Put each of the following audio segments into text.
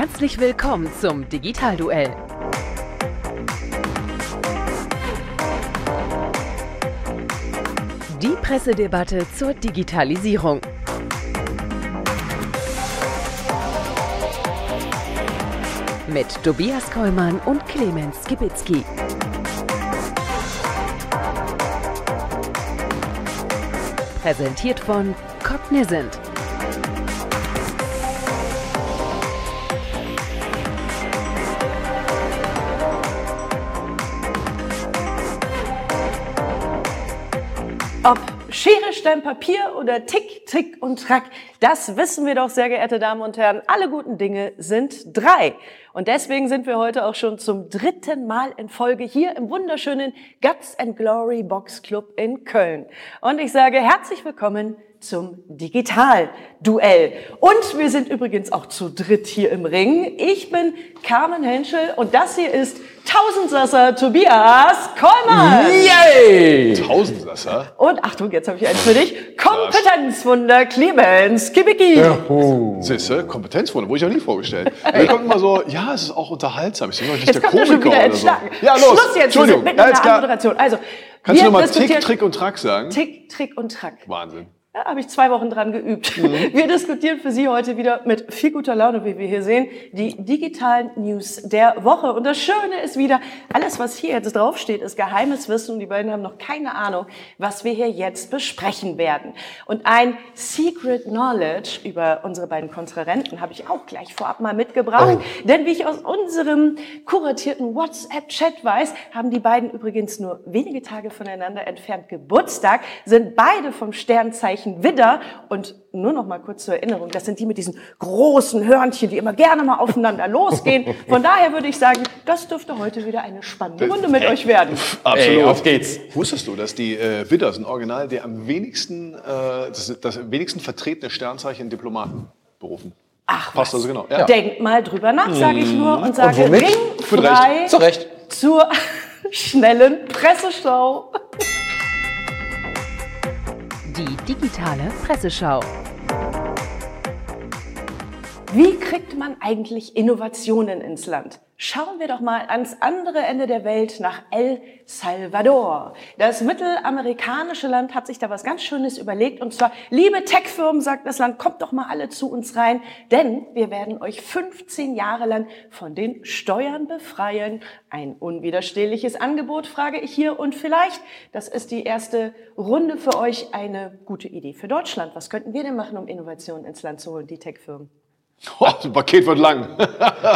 Herzlich willkommen zum Digitalduell. Die Pressedebatte zur Digitalisierung. Mit Tobias Kollmann und Clemens Skibitzky. Präsentiert von Cognizant. Stein, Papier oder Tick, Trick und Track, das wissen wir doch, sehr geehrte Damen und Herren. Alle guten Dinge sind drei. Und deswegen sind wir heute auch schon zum dritten Mal in Folge hier im wunderschönen Guts and Glory Box Club in Köln. Und ich sage herzlich willkommen zum Digital-Duell. Und wir sind übrigens auch zu dritt hier im Ring. Ich bin Carmen Henschel und das hier ist Tausendsasser Tobias Kollmann. Yay! Tausendsasser? Und Achtung, jetzt habe ich eins für dich. Kompetenzwunder Clemens Kibicki. Siehste, Kompetenzwunder, wurde ich auch nie vorgestellt. Da kommt immer so, ja, es ist auch unterhaltsam. Ich bin nicht Jetzt der kommt er schon Komiker wieder oder so. Ja, los. Schluss jetzt, wir sind Entschuldigung. mitten Ja, der klar. Anmoderation. Also, Kannst wir du nochmal Tick, Trick und Track sagen? Tick, Trick und Track. Wahnsinn. Da habe ich zwei Wochen dran geübt. Mhm. Wir diskutieren für Sie heute wieder mit viel guter Laune, wie wir hier sehen, die digitalen News der Woche. Und das Schöne ist wieder, alles, was hier jetzt draufsteht, ist geheimes Wissen und die beiden haben noch keine Ahnung, was wir hier jetzt besprechen werden. Und ein Secret Knowledge über unsere beiden Kontrahenten habe ich auch gleich vorab mal mitgebracht. Oh. Denn wie ich aus unserem kuratierten WhatsApp-Chat weiß, haben die beiden übrigens nur wenige Tage voneinander entfernt Geburtstag, sind beide vom Sternzeichen Widder und nur noch mal kurz zur Erinnerung, das sind die mit diesen großen Hörnchen, die immer gerne mal aufeinander losgehen. Von daher würde ich sagen, das dürfte heute wieder eine spannende Runde mit euch werden. Absolut. Ey, auf geht's. Wusstest du, dass die äh, Widder sind original der am wenigsten, äh, das, das am wenigsten vertretene Sternzeichen in Diplomatenberufen? Ach, Passt was. also genau. Ja. Denkt mal drüber nach, sage ich nur, und sage womit? ringfrei Zu Recht. zur schnellen Presseschau. Die digitale Presseschau. Wie kriegt man eigentlich Innovationen ins Land? Schauen wir doch mal ans andere Ende der Welt nach El Salvador. Das mittelamerikanische Land hat sich da was ganz Schönes überlegt. Und zwar, liebe Tech-Firmen, sagt das Land, kommt doch mal alle zu uns rein, denn wir werden euch 15 Jahre lang von den Steuern befreien. Ein unwiderstehliches Angebot, frage ich hier. Und vielleicht, das ist die erste Runde für euch, eine gute Idee für Deutschland. Was könnten wir denn machen, um Innovationen ins Land zu holen, die Tech-Firmen? Oh, das Paket wird lang.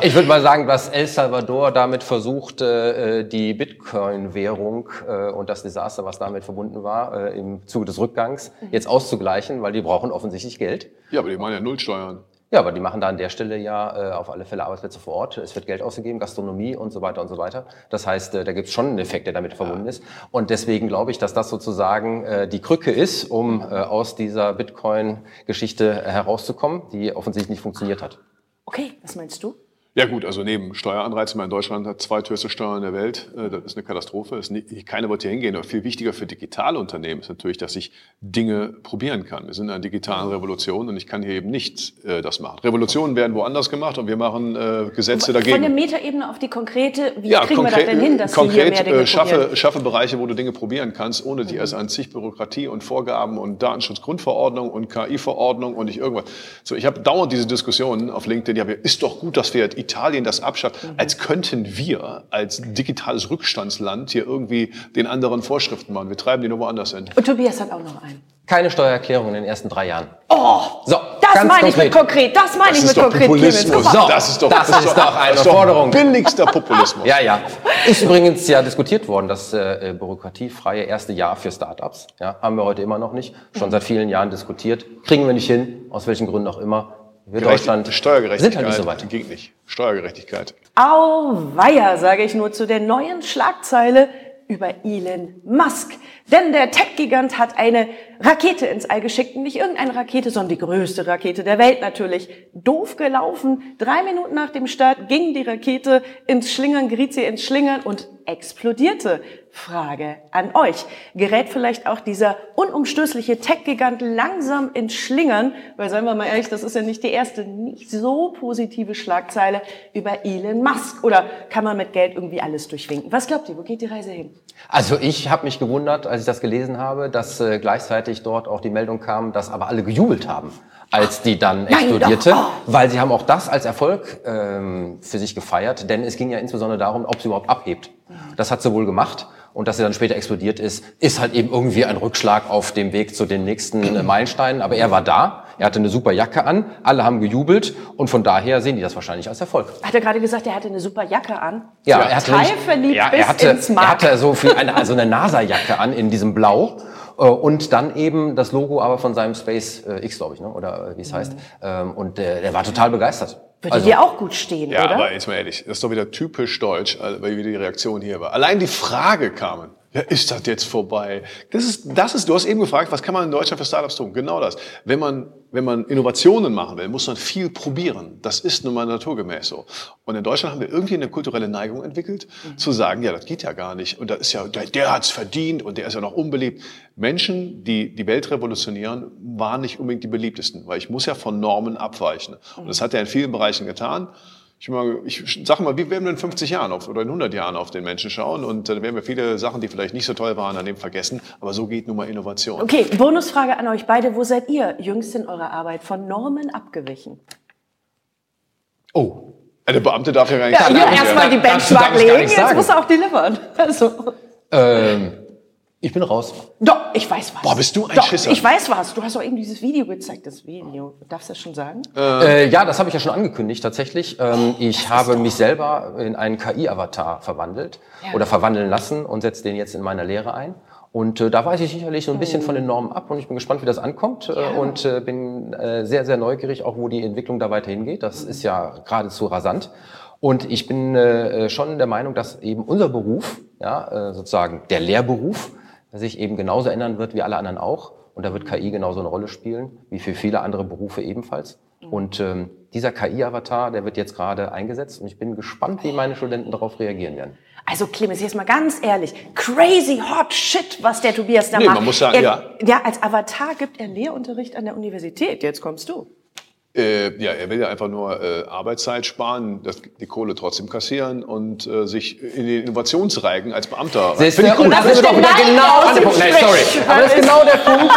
Ich würde mal sagen, dass El Salvador damit versucht, äh, die Bitcoin-Währung äh, und das Desaster, was damit verbunden war, äh, im Zuge des Rückgangs jetzt auszugleichen, weil die brauchen offensichtlich Geld. Ja, aber die machen ja Nullsteuern. Ja, aber die machen da an der Stelle ja äh, auf alle Fälle Arbeitsplätze vor Ort. Es wird Geld ausgegeben, Gastronomie und so weiter und so weiter. Das heißt, äh, da gibt es schon einen Effekt, der damit verbunden ist. Und deswegen glaube ich, dass das sozusagen äh, die Krücke ist, um äh, aus dieser Bitcoin-Geschichte herauszukommen, die offensichtlich nicht funktioniert hat. Okay, was meinst du? Ja gut, also neben Steueranreizen, in Deutschland hat zweithöchste Steuern der Welt, äh, das ist eine Katastrophe. Ist nicht, keiner wird hier hingehen. Aber viel wichtiger für digitale Unternehmen ist natürlich, dass ich Dinge probieren kann. Wir sind in einer digitalen Revolution und ich kann hier eben nicht äh, das machen. Revolutionen werden woanders gemacht und wir machen äh, Gesetze Von der dagegen. Metaebene auf die konkrete, wie kriegen wir das denn hin, dass konkret wir hier mehr Dinge äh, schaffe, probieren? schaffe Bereiche, wo du Dinge probieren kannst, ohne die erst an zig Bürokratie und Vorgaben und Datenschutzgrundverordnung und KI-Verordnung und nicht irgendwas. So, ich habe dauernd diese Diskussionen auf LinkedIn, ja, ist doch gut, dass wir Italien das abschafft, als könnten wir als digitales Rückstandsland hier irgendwie den anderen Vorschriften machen. Wir treiben die nur woanders hin. Und Tobias hat auch noch einen. Keine Steuererklärung in den ersten drei Jahren. Oh, So, das meine ich mit konkret. Das meine ich mit konkret. So, das ist doch, das ist doch eine das ist doch Forderung. billigster Populismus. Ja, ja. Ist übrigens ja diskutiert worden, das äh, bürokratiefreie erste Jahr für Startups. Ja, haben wir heute immer noch nicht. Schon seit vielen Jahren diskutiert. Kriegen wir nicht hin, aus welchen Gründen auch immer. Wir Deutschland Steuergerechtigkeit sind halt nicht so weit. ging nicht. Steuergerechtigkeit. Auweia, sage ich nur zu der neuen Schlagzeile über Elon Musk. Denn der Tech-Gigant hat eine Rakete ins All geschickt. Nicht irgendeine Rakete, sondern die größte Rakete der Welt natürlich. Doof gelaufen. Drei Minuten nach dem Start ging die Rakete ins Schlingern, geriet sie ins Schlingern und explodierte. Frage an euch. Gerät vielleicht auch dieser unumstößliche Tech-Gigant langsam ins Schlingern? Weil, seien wir mal ehrlich, das ist ja nicht die erste nicht so positive Schlagzeile über Elon Musk. Oder kann man mit Geld irgendwie alles durchwinken? Was glaubt ihr, wo geht die Reise hin? Also ich habe mich gewundert, als ich das gelesen habe, dass äh, gleichzeitig dort auch die Meldung kam, dass aber alle gejubelt haben als die dann explodierte. Oh. weil sie haben auch das als Erfolg ähm, für sich gefeiert, denn es ging ja insbesondere darum, ob sie überhaupt abhebt. Das hat sie wohl gemacht und dass sie dann später explodiert ist, ist halt eben irgendwie ein Rückschlag auf dem Weg zu den nächsten äh, Meilensteinen. Aber er war da, er hatte eine super Jacke an, alle haben gejubelt und von daher sehen die das wahrscheinlich als Erfolg. Hat er gerade gesagt, er hatte eine super Jacke an? Ja, er hatte, teilverliebt ja, er hatte, er hatte so viel eine, also eine NASA-Jacke an in diesem Blau. äh, Und dann eben das Logo aber von seinem Space äh, X, glaube ich, ne? oder äh, wie es heißt. Ähm, Und äh, der war total begeistert. Würde dir auch gut stehen, Ja, oder? aber jetzt mal ehrlich, das ist doch wieder typisch deutsch, also, weil wieder die Reaktion hier war. Allein die Frage kamen, ja, ist das jetzt vorbei? Das ist, das ist, du hast eben gefragt, was kann man in Deutschland für Startups tun? Genau das. Wenn man, wenn man Innovationen machen will, muss man viel probieren. Das ist nun mal naturgemäß so. Und in Deutschland haben wir irgendwie eine kulturelle Neigung entwickelt, zu sagen, ja, das geht ja gar nicht. Und da ist ja, der, der hat's verdient und der ist ja noch unbeliebt. Menschen, die die Welt revolutionieren, waren nicht unbedingt die beliebtesten, weil ich muss ja von Normen abweichen. Und das hat er in vielen Bereichen getan. Ich, mal, ich sag mal, wie werden wir in 50 Jahren auf, oder in 100 Jahren auf den Menschen schauen? Und äh, dann werden wir viele Sachen, die vielleicht nicht so toll waren, an dem vergessen. Aber so geht nun mal Innovation. Okay, Bonusfrage an euch beide. Wo seid ihr jüngst in eurer Arbeit von Normen abgewichen? Oh. Der Beamte darf ja gar nicht Ja, sagen, ja. erstmal die Benchmark legen, jetzt muss er auch delivern. Also, Ähm, ich bin raus. doch, ich weiß was. Boah, bist du ein doch, Schisser. Ich weiß was. Du hast doch eben dieses Video gezeigt, das Video. Darfst du das schon sagen? Äh, ja, das habe ich ja schon angekündigt tatsächlich. Ähm, ich habe mich selber in einen KI-Avatar verwandelt Ja. oder verwandeln lassen und setze den jetzt in meiner Lehre ein. Und äh, da weiß ich sicherlich so ein bisschen von den Normen ab und ich bin gespannt, wie das ankommt äh, und äh, bin äh, sehr, sehr neugierig, auch wo die Entwicklung da weiterhin geht. Das ist ja geradezu rasant. Und ich bin äh, schon der Meinung, dass eben unser Beruf, ja, äh, sozusagen der Lehrberuf, sich eben genauso ändern wird wie alle anderen auch. Und da wird KI genauso eine Rolle spielen, wie für viele andere Berufe ebenfalls. Und ähm, dieser KI-Avatar, der wird jetzt gerade eingesetzt und ich bin gespannt, wie meine Studenten darauf reagieren werden. Also Clemens, jetzt mal ganz ehrlich, crazy hot shit, was der Tobias da Nee, macht. man muss sagen, er, ja. Ja, als Avatar gibt er Lehrunterricht an der Universität. Jetzt kommst du. Äh, ja, er will ja einfach nur äh, Arbeitszeit sparen, das, die Kohle trotzdem kassieren und äh, sich in den Innovationsreigen als Beamter. Ich? Und das Das ist doch wieder Nein genau der Punkt. Nein, sorry. Aber das ist genau der Punkt.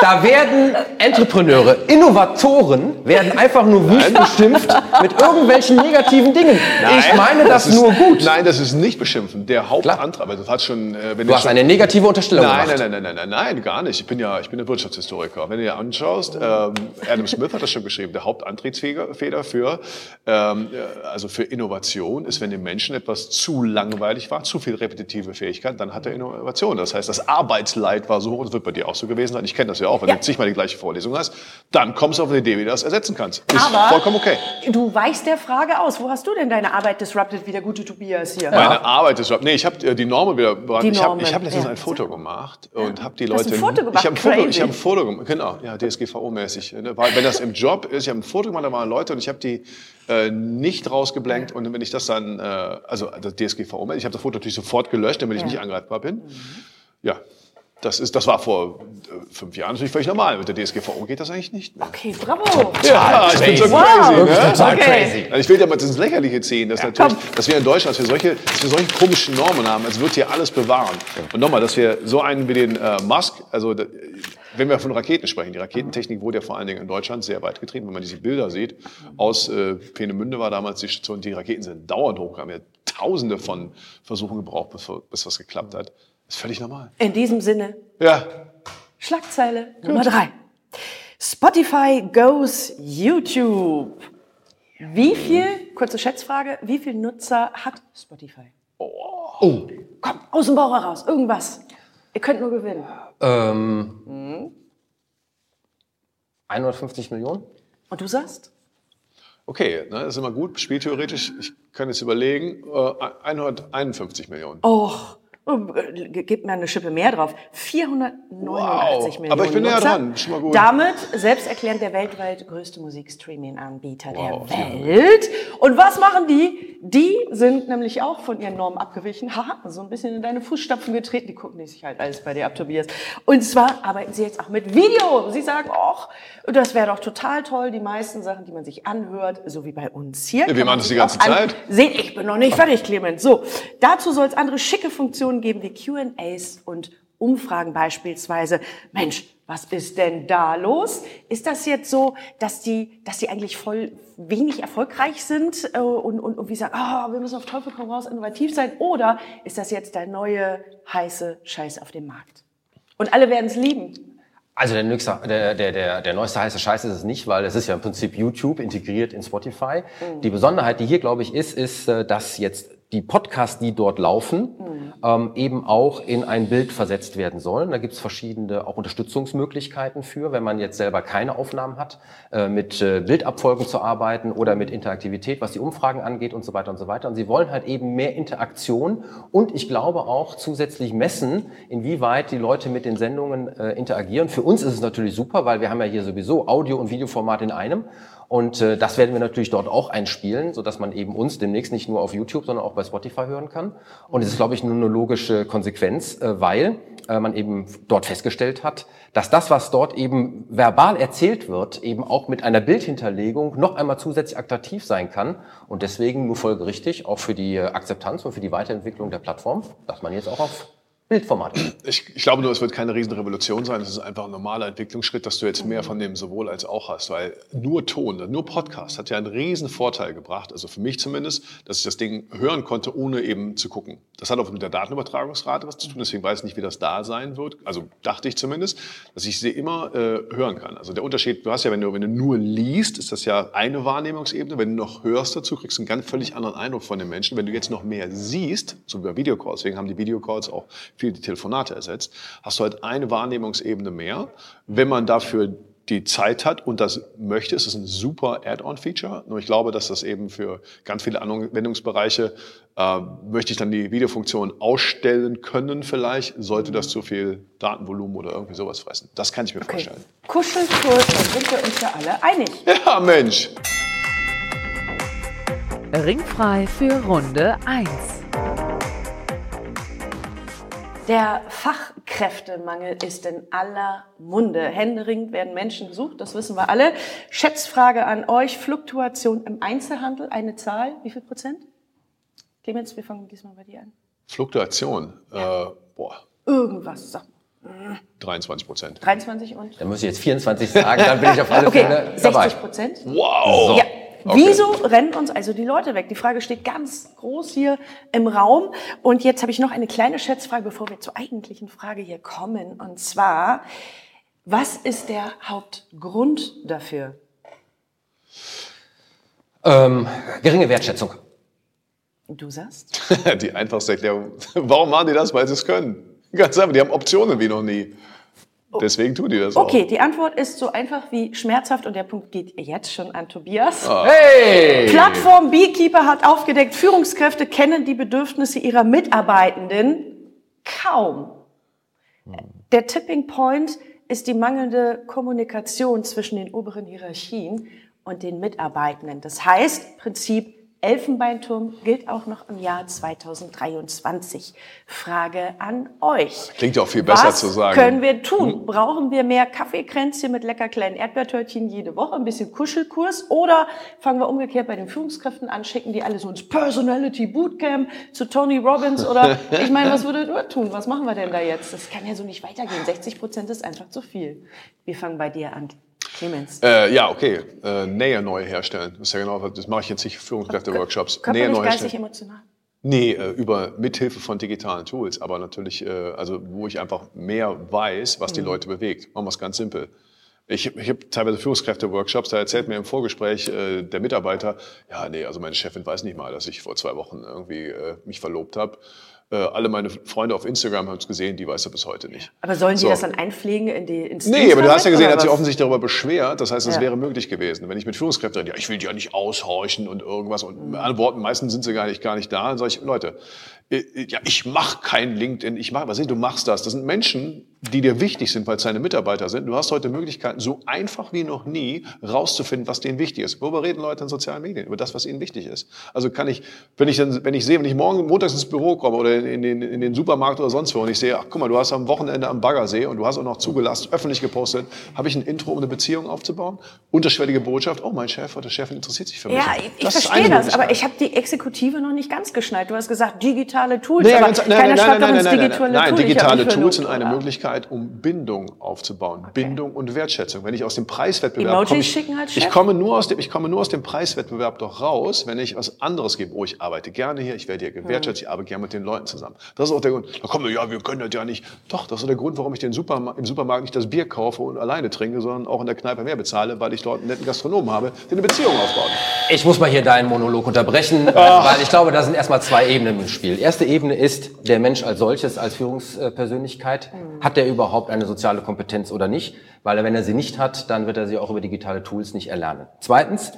Da werden Entrepreneure, Innovatoren, werden einfach nur wüst beschimpft mit irgendwelchen negativen Dingen. ich meine das, ist, nur gut. Nein, das ist nicht beschimpfen. Der Hauptantrag, aber du hast schon, äh, wenn Du hast schon, eine negative Unterstellung Nein, gemacht. nein, nein, nein, nein, nein, nein, gar nicht. Ich bin ja, ich bin ein Wirtschaftshistoriker. Wenn du dir anschaust, ähm, Adam Smith hat das schon geschrieben, der Hauptantriebsfeder für, ähm, äh, also für Innovation ist, wenn dem Menschen etwas zu langweilig war, zu viel repetitive Fähigkeit, dann hat er Innovation. Das heißt, das Arbeitsleid war so hoch, das wird bei dir auch so gewesen sein. Ich kenne das ja auch, wenn Ja. du zigmal die gleiche Vorlesung hast, dann kommst du auf eine Idee, wie du das ersetzen kannst. Ist Aber- vollkommen okay. Du weichst der Frage aus. Wo hast du denn deine Arbeit disrupted, wie der gute Tobias hier? Meine Arbeit ist, nee, ich habe die Normen wieder, Die ich habe hab letztens ja. ein Foto gemacht und habe die Du hast Leute, ein Foto gemacht? ich habe ein habe ein Foto gemacht, genau, ja, DSGVO-mäßig, ne? Weil, wenn das im Job ist, ich habe ein Foto gemacht, da waren Leute und ich habe die äh, nicht rausgeblenkt und wenn ich das dann, äh, also das DSGVO, ich habe das Foto natürlich sofort gelöscht, damit ich nicht angreifbar bin. Ja, das ist, das war vor äh, fünf Jahren natürlich völlig normal. Mit der DSGVO geht das eigentlich nicht mehr. Okay, bravo. Ja, ich bin so Wow. crazy, ne? Total Okay. crazy. Also ich will ja mal ins Lächerliche ziehen, dass, natürlich, dass wir in Deutschland, dass wir, solche, dass wir solche komischen Normen haben, als wird hier alles bewahren. Und nochmal, dass wir so einen wie den äh, Musk, also wenn wir von Raketen sprechen, die Raketentechnik wurde ja vor allen Dingen in Deutschland sehr weit getrieben, wenn man diese Bilder sieht. Aus äh, Peenemünde war damals die Station, die Raketen sind dauernd hochgegangen. Wir haben ja tausende von Versuchen gebraucht, bis, bis was geklappt hat. Das ist völlig normal. In diesem Sinne, Ja, Schlagzeile Nummer drei. Spotify goes YouTube. Wie viel, kurze Schätzfrage, wie viel Nutzer hat Spotify? Oh. Komm, aus dem Bauch heraus, irgendwas. Ihr könnt nur gewinnen. Ähm, 150 Millionen? Und du sagst? okay, ne, das ist immer gut, spieltheoretisch. Ich kann jetzt überlegen, äh, 151 Millionen. Oh, Oh, Gebt mir eine Schippe mehr drauf. 489 Wow. Millionen Aber ich bin näher dran. Schon mal gut. Damit selbsterklärend der weltweit größte Musikstreaming-Anbieter Wow, der Welt. Und was machen die? Die sind nämlich auch von ihren Normen abgewichen. Haha, so ein bisschen in deine Fußstapfen getreten. Die gucken sich halt alles bei dir ab, Tobias. Und zwar arbeiten sie jetzt auch mit Video. Sie sagen, ach, das wäre doch total toll. Die meisten Sachen, die man sich anhört, so wie bei uns hier. wir kann man machen das die ganze auch Zeit. Sehen, ich bin noch nicht fertig, Clemens. So, dazu soll es andere schicke Funktionen geben wie Q&As und Umfragen beispielsweise. Mensch, was ist denn da los? Ist das jetzt so, dass die, dass die eigentlich voll wenig erfolgreich sind äh, und, und, und wie sagen, ah, wir müssen auf Teufel komm raus innovativ sein? Oder ist das jetzt der neue heiße Scheiß auf dem Markt? Und alle werden es lieben. Also der, nächste, der, der, der, der neueste heiße Scheiß ist es nicht, weil es ist ja im Prinzip YouTube integriert in Spotify. Die Besonderheit, die hier, glaube ich, ist, ist, äh, dass jetzt die Podcasts, die dort laufen, ähm, eben auch in ein Bild versetzt werden sollen. Da gibt es verschiedene auch Unterstützungsmöglichkeiten für, wenn man jetzt selber keine Aufnahmen hat, äh, mit äh, Bildabfolgen zu arbeiten oder mit Interaktivität, was die Umfragen angeht und so weiter und so weiter. Und sie wollen halt eben mehr Interaktion und ich glaube auch zusätzlich messen, inwieweit die Leute mit den Sendungen äh, interagieren. Für uns ist es natürlich super, weil wir haben ja hier sowieso Audio- und Videoformat in einem. Und äh, das werden wir natürlich dort auch einspielen, so dass man eben uns demnächst nicht nur auf YouTube, sondern auch bei Spotify hören kann. Und es ist, glaube ich, nur eine logische Konsequenz, äh, weil äh, man eben dort festgestellt hat, dass das, was dort eben verbal erzählt wird, eben auch mit einer Bildhinterlegung noch einmal zusätzlich attraktiv sein kann. Und deswegen nur folgerichtig, auch für die äh, Akzeptanz und für die Weiterentwicklung der Plattform, dass man jetzt auch auf Bildformat. Ich, ich glaube nur, es wird keine Riesenrevolution sein. Es ist einfach ein normaler Entwicklungsschritt, dass du jetzt mehr von dem sowohl als auch hast. Weil nur Ton, nur Podcast hat ja einen riesen Vorteil gebracht, also für mich zumindest, dass ich das Ding hören konnte, ohne eben zu gucken. Das hat auch mit der Datenübertragungsrate was zu tun, deswegen weiß ich nicht, wie das da sein wird. Also dachte ich zumindest, dass ich sie immer äh, hören kann. Also der Unterschied, du hast ja, wenn du, wenn du nur liest, ist das ja eine Wahrnehmungsebene. Wenn du noch hörst dazu, kriegst du einen ganz völlig anderen Eindruck von den Menschen. Wenn du jetzt noch mehr siehst, so wie bei Videocalls, deswegen haben die Videocalls auch viel die Telefonate ersetzt, hast du halt eine Wahrnehmungsebene mehr. Wenn man dafür die Zeit hat und das möchte, ist es ein super Add-on-Feature. Nur ich glaube, dass das eben für ganz viele Anwendungsbereiche äh, möchte ich dann die Videofunktion ausstellen können vielleicht, sollte das zu viel Datenvolumen oder irgendwie sowas fressen. Das kann ich mir Okay. vorstellen. Kuschelkurs, dann sind wir uns ja alle einig. Ja, Mensch. Ringfrei für Runde 1. Der Fachkräftemangel ist in aller Munde. Händeringend werden Menschen gesucht, das wissen wir alle. Schätzfrage an euch. Fluktuation im Einzelhandel, eine Zahl, wie viel Prozent? Clemens, wir fangen diesmal bei dir an. Fluktuation. Äh, boah, Irgendwas, sag. 23 Prozent. 23 und? Da muss ich jetzt 24 sagen, dann bin ich auf alle Okay, Fälle dabei. 60 Prozent. Wow. Ja. Okay. Wieso rennen uns also die Leute weg? Die Frage steht ganz groß hier im Raum. Und jetzt habe ich noch eine kleine Schätzfrage, bevor wir zur eigentlichen Frage hier kommen. Und zwar, was ist der Hauptgrund dafür? Ähm, geringe Wertschätzung. Du sagst? Die einfachste Erklärung. Warum machen die das? Weil sie es können. Ganz einfach, die haben Optionen wie noch nie. Deswegen tun die das Okay, die Antwort ist so einfach wie schmerzhaft und der Punkt geht jetzt schon an Tobias. Hey! Plattform Beekeeper hat aufgedeckt, Führungskräfte kennen die Bedürfnisse ihrer Mitarbeitenden kaum. Der Tipping Point ist die mangelnde Kommunikation zwischen den oberen Hierarchien und den Mitarbeitenden. Das heißt, Prinzip Elfenbeinturm gilt auch noch im Jahr 2023. Frage an euch. Klingt ja auch viel besser Was zu sagen. können wir tun? Brauchen wir mehr Kaffeekränzchen mit lecker kleinen Erdbeertörtchen jede Woche, ein bisschen Kuschelkurs? Oder fangen wir umgekehrt bei den Führungskräften an, schicken die alle so ins Personality Bootcamp zu Tony Robbins? Oder ich meine, was würdet ihr tun? Was machen wir denn da jetzt? Das kann ja so nicht weitergehen. 60 Prozent ist einfach zu viel. Wir fangen bei dir an. Clemens. Äh, ja, okay. Äh, Nähe neu herstellen. Das ist ja genau, das mache ich jetzt nicht für Führungskräfte-Workshops. Nähe neu geistig, herstellen. emotional. Nee, äh, über mithilfe von digitalen Tools, aber natürlich, äh, also wo ich einfach mehr weiß, was die Leute bewegt. Machen wir es ganz simpel. Ich, ich habe teilweise Führungskräfte-Workshops, da erzählt mir im Vorgespräch äh, der Mitarbeiter, ja, nee, also meine Chefin weiß nicht mal, dass ich vor zwei Wochen irgendwie äh, mich verlobt habe. Äh, alle meine Freunde auf Instagram haben es gesehen, die weiß er bis heute nicht. Aber sollen die So. das dann einpflegen in die ins Nee, aber du hast ja gesehen, er hat sich offensichtlich darüber beschwert. Das heißt, es Ja. wäre möglich gewesen. Wenn ich mit Führungskräften rede, ja, ich will die ja nicht aushorchen und irgendwas. Und Mhm. mit anderen Worten, meistens sind sie gar nicht, gar nicht da. Dann sage ich, Leute, äh, ja, ich mache kein LinkedIn, ich mache, was ist, du machst das. Das sind Menschen, die dir wichtig sind, weil es deine Mitarbeiter sind. Du hast heute Möglichkeiten, so einfach wie noch nie rauszufinden, was denen wichtig ist. Worüber reden Leute in sozialen Medien? Über das, was ihnen wichtig ist. Also kann ich, wenn ich dann, wenn ich sehe, wenn ich morgen montags ins Büro komme oder in den, in den Supermarkt oder sonst wo und ich sehe, ach guck mal, du hast am Wochenende am Baggersee und du hast auch noch zugelassen, öffentlich gepostet, habe ich ein Intro, um eine Beziehung aufzubauen? Unterschwellige Botschaft, oh, mein Chef oder Chefin interessiert sich für mich. Ja, ich, Das verstehe das, aber Möglichkeit. ich habe die Exekutive noch nicht ganz geschnallt. Du hast gesagt, digitale Tools, Nee, aber ganz- keiner schreibt doch ins nein, nein, digitale nein, Tool. Ich hab digitale Tools sind eine oder? Möglichkeit, um Bindung aufzubauen. Bindung und Wertschätzung. Wenn ich aus dem Preiswettbewerb Emojis komme, ich, schicken als Chef? ich komme nur aus dem, ich komme nur aus dem Preiswettbewerb doch raus, wenn ich was anderes gebe. Oh, ich arbeite gerne hier, ich werde hier gewertschätzt, ich arbeite gerne mit den Leuten zusammen. Das ist auch der Grund. Da kommen wir, ja, wir können das ja nicht. Doch, das ist der Grund, warum ich den Superma im Supermarkt nicht das Bier kaufe und alleine trinke, sondern auch in der Kneipe mehr bezahle, weil ich dort einen netten Gastronomen habe, der eine Beziehung aufbaut. Ich muss mal hier deinen Monolog unterbrechen, äh, weil ich glaube, da sind erstmal zwei Ebenen im Spiel. Erste Ebene ist der Mensch als solches, als Führungspersönlichkeit. Hat der überhaupt eine soziale Kompetenz oder nicht? Weil wenn er sie nicht hat, dann wird er sie auch über digitale Tools nicht erlernen. Zweitens,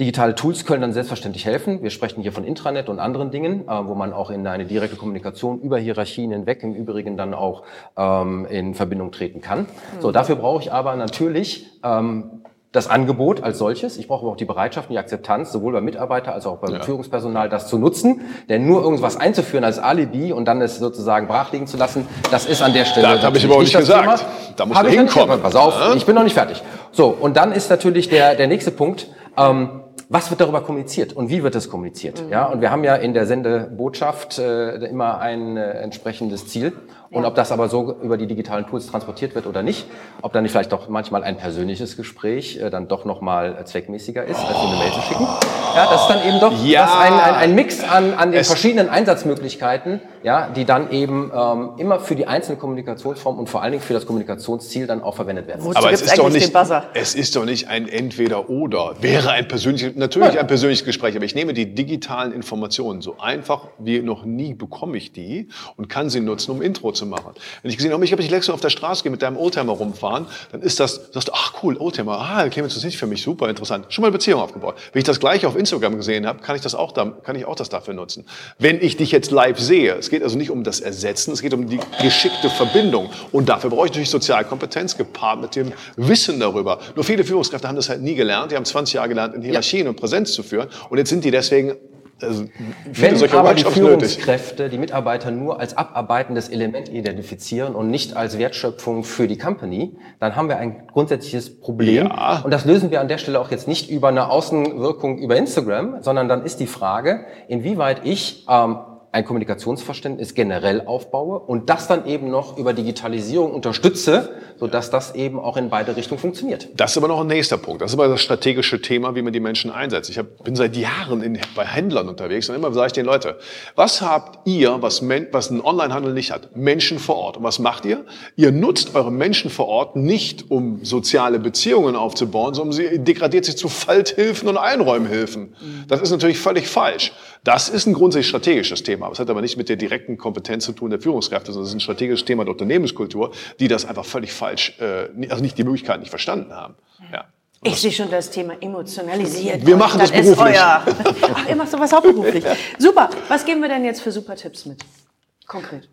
digitale Tools können dann selbstverständlich helfen. Wir sprechen hier von Intranet und anderen Dingen, äh, wo man auch in eine direkte Kommunikation über Hierarchien hinweg im Übrigen dann auch ähm, in Verbindung treten kann. So, dafür brauche ich aber natürlich ähm, das Angebot als solches. Ich brauche aber auch die Bereitschaft und die Akzeptanz, sowohl beim Mitarbeiter als auch beim Ja. Führungspersonal, das zu nutzen. Denn nur irgendwas einzuführen als Alibi und dann es sozusagen brach liegen zu lassen, das ist an der Stelle. Das habe ich aber auch nicht das gesagt. Thema. Da muss man ich hinkommen. Pass auf, Ja? ich bin noch nicht fertig. So, und dann ist natürlich der, der nächste Punkt, ähm, was wird darüber kommuniziert und wie wird es kommuniziert? Ja, und wir haben ja in der Sendebotschaft äh, immer ein äh, entsprechendes Ziel. Und ob das aber so über die digitalen Tools transportiert wird oder nicht, ob dann nicht vielleicht doch manchmal ein persönliches Gespräch äh, dann doch nochmal äh, zweckmäßiger ist, als nur eine Mail zu schicken. Ja, das ist dann eben doch Ja. das ein, ein, ein Mix an, an den Es- verschiedenen Einsatzmöglichkeiten, ja, die dann eben ähm, immer für die einzelne Kommunikationsform und vor allen Dingen für das Kommunikationsziel dann auch verwendet werden. Wozu Aber es ist, doch eigentlich nicht, es ist doch nicht ein Entweder-Oder. Wäre ein persönliches, natürlich ein persönliches Gespräch, aber ich nehme die digitalen Informationen so einfach wie noch nie bekomme ich die und kann sie nutzen, um Intro zu machen. Wenn ich gesehen habe, ich habe dich letztens auf der Straße gehe mit deinem Oldtimer rumfahren, dann ist das, sagst du, ach cool, Oldtimer, ah, Clemens, das ist nicht für mich super interessant. Schon mal eine Beziehung aufgebaut. Wenn ich das gleiche auf Instagram gesehen habe, kann ich das auch, da, kann ich auch das dafür nutzen. Wenn ich dich jetzt live sehe, es geht also nicht um das Ersetzen, es geht um die geschickte Verbindung. Und dafür brauche ich natürlich Sozialkompetenz gepaart mit dem Wissen darüber. Nur viele Führungskräfte haben das halt nie gelernt. Die haben 20 Jahre gelernt, in Hierarchien und Präsenz zu führen. Und jetzt sind die deswegen also, Wenn aber die Workshops nötig. Führungskräfte die Mitarbeiter nur als abarbeitendes Element identifizieren und nicht als Wertschöpfung für die Company, dann haben wir ein grundsätzliches Problem. Ja. Und das lösen wir an der Stelle auch jetzt nicht über eine Außenwirkung über Instagram, sondern dann ist die Frage, inwieweit ich ähm, ein Kommunikationsverständnis generell aufbaue und das dann eben noch über Digitalisierung unterstütze, sodass das eben auch in beide Richtungen funktioniert. Das ist aber noch ein nächster Punkt. Das ist aber das strategische Thema, wie man die Menschen einsetzt. Ich hab, bin seit Jahren in, bei Händlern unterwegs und immer sage ich den Leuten, was habt ihr, was, Men- was ein Onlinehandel nicht hat? Menschen vor Ort. Und was macht ihr? Ihr nutzt eure Menschen vor Ort nicht, um soziale Beziehungen aufzubauen, sondern sie degradiert sich zu Falthilfen und Einräumhilfen. Das ist natürlich völlig falsch. Das ist ein grundsätzlich strategisches Thema. Aber es hat aber nicht mit der direkten Kompetenz zu tun der Führungskräfte, sondern es ist ein strategisches Thema der Unternehmenskultur, die das einfach völlig falsch, äh, also nicht die Möglichkeit nicht verstanden haben. Ja. Ich sehe schon das Thema emotionalisiert. Wir machen das das ist beruflich. euer. Ach, ihr macht sowas hauptberuflich. Super. Was geben wir denn jetzt für super Tipps mit? Konkret.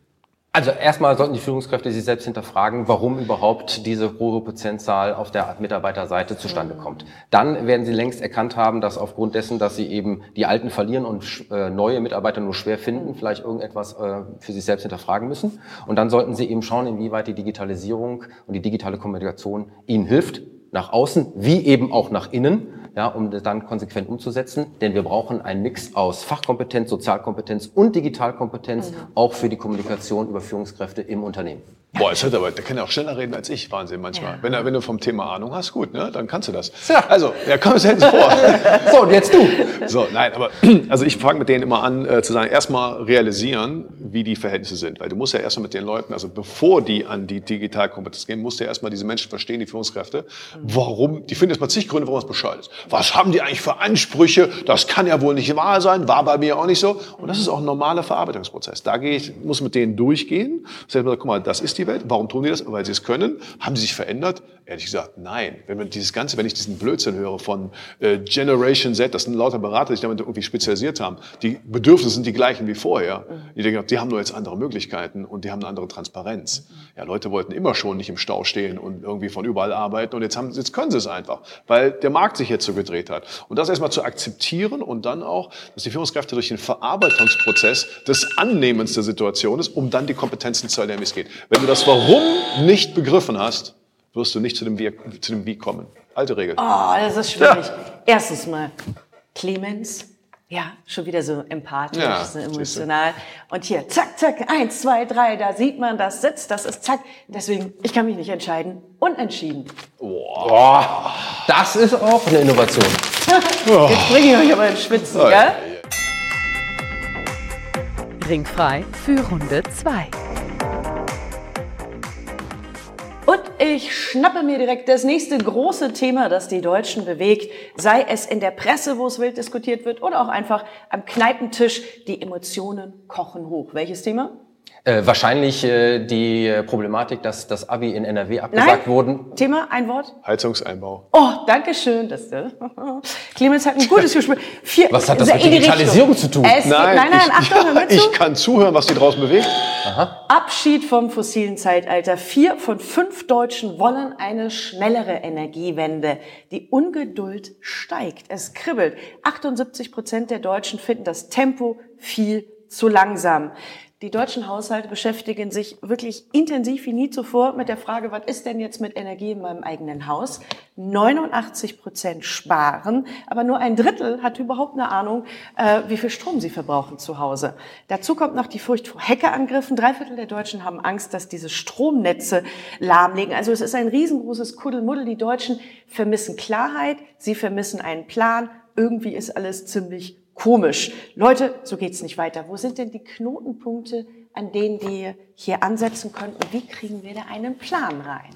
Also erstmal sollten die Führungskräfte sich selbst hinterfragen, warum überhaupt diese hohe Prozentzahl auf der Mitarbeiterseite zustande kommt. Dann werden sie längst erkannt haben, dass aufgrund dessen, dass sie eben die Alten verlieren und äh, neue Mitarbeiter nur schwer finden, vielleicht irgendetwas äh, für sich selbst hinterfragen müssen. Und dann sollten sie eben schauen, inwieweit die Digitalisierung und die digitale Kommunikation ihnen hilft, nach außen wie eben auch nach innen, ja, um das dann konsequent umzusetzen. Denn wir brauchen einen Mix aus Fachkompetenz, Sozialkompetenz und Digitalkompetenz, auch für die Kommunikation über Führungskräfte im Unternehmen. Boah, jetzt hat er aber, der kann ja auch schneller reden als ich, Wahnsinn manchmal. Ja. Wenn, er, wenn du vom Thema Ahnung hast, gut, ne, dann kannst du das. Ja. Also, ja, komm, stell uns vor. So, und jetzt du. So, nein, aber also ich fange mit denen immer an äh, zu sagen, erstmal realisieren, wie die Verhältnisse sind. Weil du musst ja erstmal mit den Leuten, also bevor die an die Digitalkompetenz gehen, musst du ja erstmal diese Menschen verstehen, die Führungskräfte, warum, die finden jetzt mal zig Gründe, warum es Bescheid ist. Was haben die eigentlich für Ansprüche? Das kann ja wohl nicht wahr sein, war bei mir auch nicht so. Und das ist auch ein normaler Verarbeitungsprozess. Da gehe ich, muss mit denen durchgehen. Das heißt, guck mal, das ist die Welt. Warum tun die das? Weil sie es können. Haben sie sich verändert? Ehrlich gesagt, nein. Wenn man dieses Ganze, wenn ich diesen Blödsinn höre von äh, Generation Z, das sind lauter Berater, die sich damit irgendwie spezialisiert haben. Die Bedürfnisse sind die gleichen wie vorher. Die denken, die haben nur jetzt andere Möglichkeiten und die haben eine andere Transparenz. Ja, Leute wollten immer schon nicht im Stau stehen und irgendwie von überall arbeiten und jetzt haben, jetzt können sie es einfach, weil der Markt sich jetzt so gedreht hat. Und das erstmal zu akzeptieren und dann auch, dass die Führungskräfte durch den Verarbeitungsprozess des Annehmens der Situation ist, um dann die Kompetenzen zu erlernen, wie es geht. Wenn du das Warum nicht begriffen hast, wirst du nicht zu dem Wie, zu dem Wie kommen. Alte Regel. Oh, das ist schwierig. Erstens mal, Clemens, ja, schon wieder so empathisch, Ja, so emotional. Und hier, zack, zack, eins, zwei, drei, da sieht man, das sitzt, das ist zack. Deswegen, ich kann mich nicht entscheiden. Unentschieden. Boah, das ist auch eine Innovation. Jetzt bringe ich euch aber ins Schwitzen, Oh. gell? Ringfrei für Runde 2. ich schnappe mir direkt das nächste große Thema, das die Deutschen bewegt, sei es in der Presse, wo es wild diskutiert wird, oder auch einfach am Kneipentisch. Die Emotionen kochen hoch. Welches Thema? Äh, wahrscheinlich äh, die äh, Problematik, dass das Abi in NRW abgesagt wurden. Thema, ein Wort? Heizungseinbau. Oh, danke schön. Das, äh, Clemens hat ein gutes Gespür. Vier, Was hat das mit Digitalisierung zu tun? Es geht, nein, nein, ich, Achtung, zu. ich kann zuhören, was die draußen bewegt. Abschied vom fossilen Zeitalter. Vier von fünf Deutschen wollen eine schnellere Energiewende. Die Ungeduld steigt. Es kribbelt. 78 Prozent der Deutschen finden das Tempo viel zu langsam. Die deutschen Haushalte beschäftigen sich wirklich intensiv wie nie zuvor mit der Frage, was ist denn jetzt mit Energie in meinem eigenen Haus? 89 Prozent sparen, aber nur ein Drittel hat überhaupt eine Ahnung, äh, wie viel Strom sie verbrauchen zu Hause. Dazu kommt noch die Furcht vor Hackerangriffen. Drei Viertel der Deutschen haben Angst, dass diese Stromnetze lahmlegen. Also es ist ein riesengroßes Kuddelmuddel. Die Deutschen vermissen Klarheit, sie vermissen einen Plan. Irgendwie ist alles ziemlich komisch. Leute, so geht's nicht weiter. Wo sind denn die Knotenpunkte, an denen wir hier ansetzen können? Und wie kriegen wir da einen Plan rein?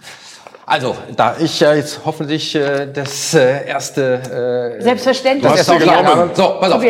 Also, da ich ja jetzt hoffentlich äh, das äh, erste äh, Selbstverständlich. Das erste. So, pass auf.